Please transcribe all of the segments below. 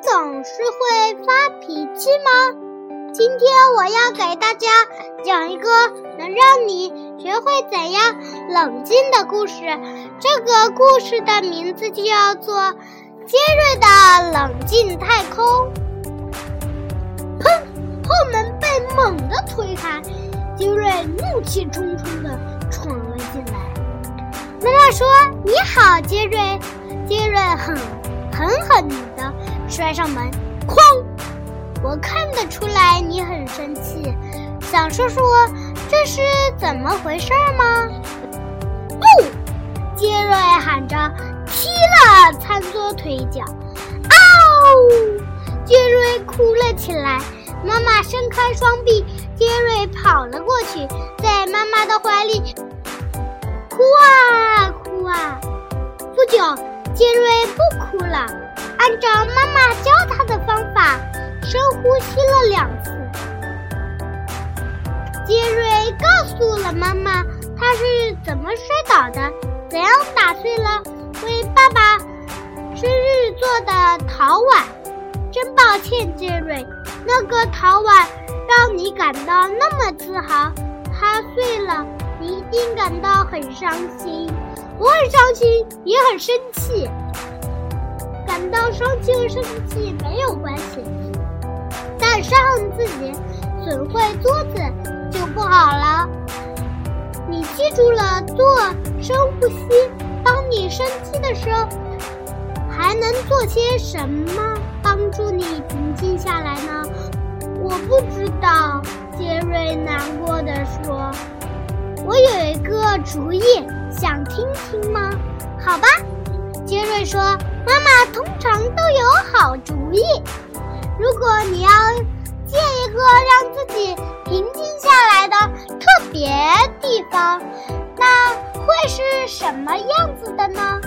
总是会发脾气吗？今天我要给大家讲一个能让你学会怎样冷静的故事。这个故事的名字就叫做《杰瑞的冷静太空》。砰！后门被猛地推开，杰瑞怒气冲冲地闯了进来。妈妈说：“你好，杰瑞。”杰瑞很狠狠地摔上门，哐！我看得出来你很生气，想说说这是怎么回事吗？不！杰瑞喊着，踢了餐桌腿脚。嗷！杰瑞哭了起来。妈妈伸开双臂，杰瑞跑了过去，在妈妈的怀里哭啊哭啊。不久，杰瑞不哭了，按照妈妈教他的方法。深呼吸了两次，杰瑞告诉了妈妈他是怎么摔倒的，怎样打碎了为爸爸生日做的陶碗。真抱歉，杰瑞，那个陶碗让你感到那么自豪，它碎了，你一定感到很伤心。我很伤心，也很生气。感到伤心和生气没有关系。但伤自己，损坏桌子就不好了。你记住了做深呼吸。当你生气的时候，还能做些什么帮助你平静下来呢？我不知道。杰瑞难过的说：“我有一个主意，想听听吗？”好吧，杰瑞说：“妈妈通常都有好主意。”如果你要建一个让自己平静下来的特别地方，那会是什么样子的呢？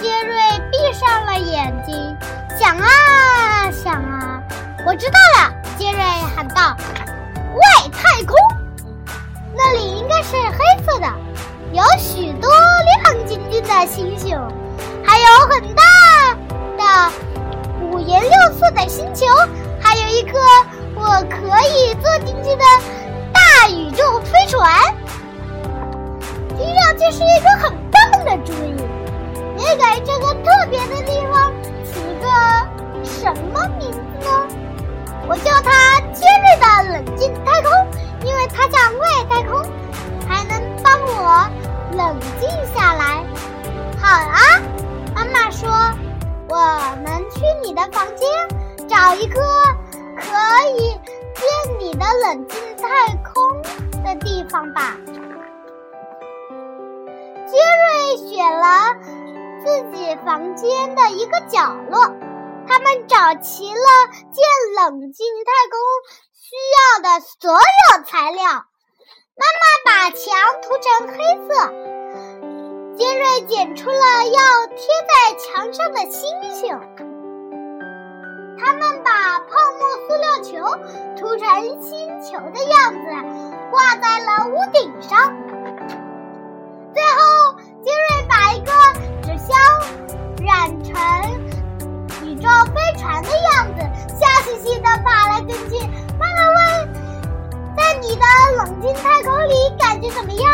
杰瑞闭上了眼睛，想啊想啊，我知道了！杰瑞喊道：“外太空，星星，还有很大的。”五颜六色的星球，还有一颗我可以坐进去的大宇宙飞船，听上去是一个很棒的主意。你给这个特别的地方起个什么名字呢？我叫它“尖锐的冷静太空”，因为它像外太空，还能帮我冷静下来。好啊，妈妈说。我们去你的房间，找一个可以建你的冷静太空的地方吧。杰瑞选了自己房间的一个角落，他们找齐了建冷静太空需要的所有材料。妈妈把墙涂成黑色。杰瑞剪出了要贴在墙上的星星，他们把泡沫塑料球涂成星球的样子，挂在了屋顶上。最后，杰瑞把一个纸箱染成宇宙飞船的样子，笑嘻嘻地跑来跟去。妈妈问：“在你的冷静太空里，感觉怎么样？”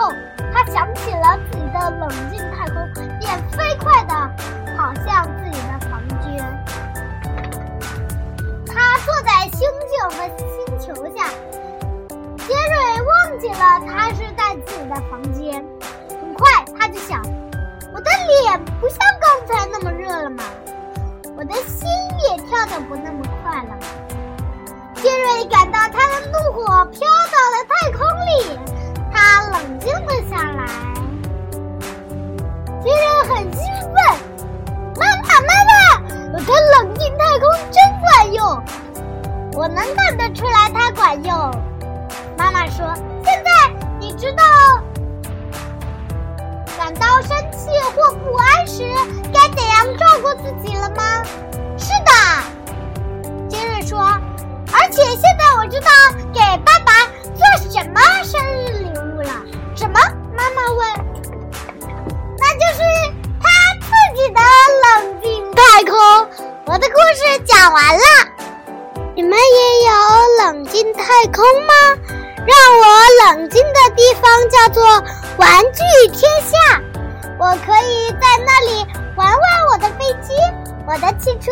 后他想起了自己的冷静太空，便飞快地跑向自己的房间。他坐在星星和星球下，杰瑞忘记了他是在自己的房间。很快他就想：我的脸不像刚才那么热了吗？我的心也跳得不那么快了。杰瑞感到他的怒火飘到了太空里，冷静了下来。杰瑞很兴奋，妈妈，妈妈，我的冷静太空真管用，我能看得出来它管用。妈妈说，现在你知道感到生气或不安时该怎样照顾自己了吗？是的，杰瑞说，而且现在我知道给爸爸做什么生日太空吗？让我冷静的地方叫做玩具天下，我可以在那里玩玩我的飞机、我的汽车。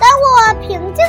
等我平静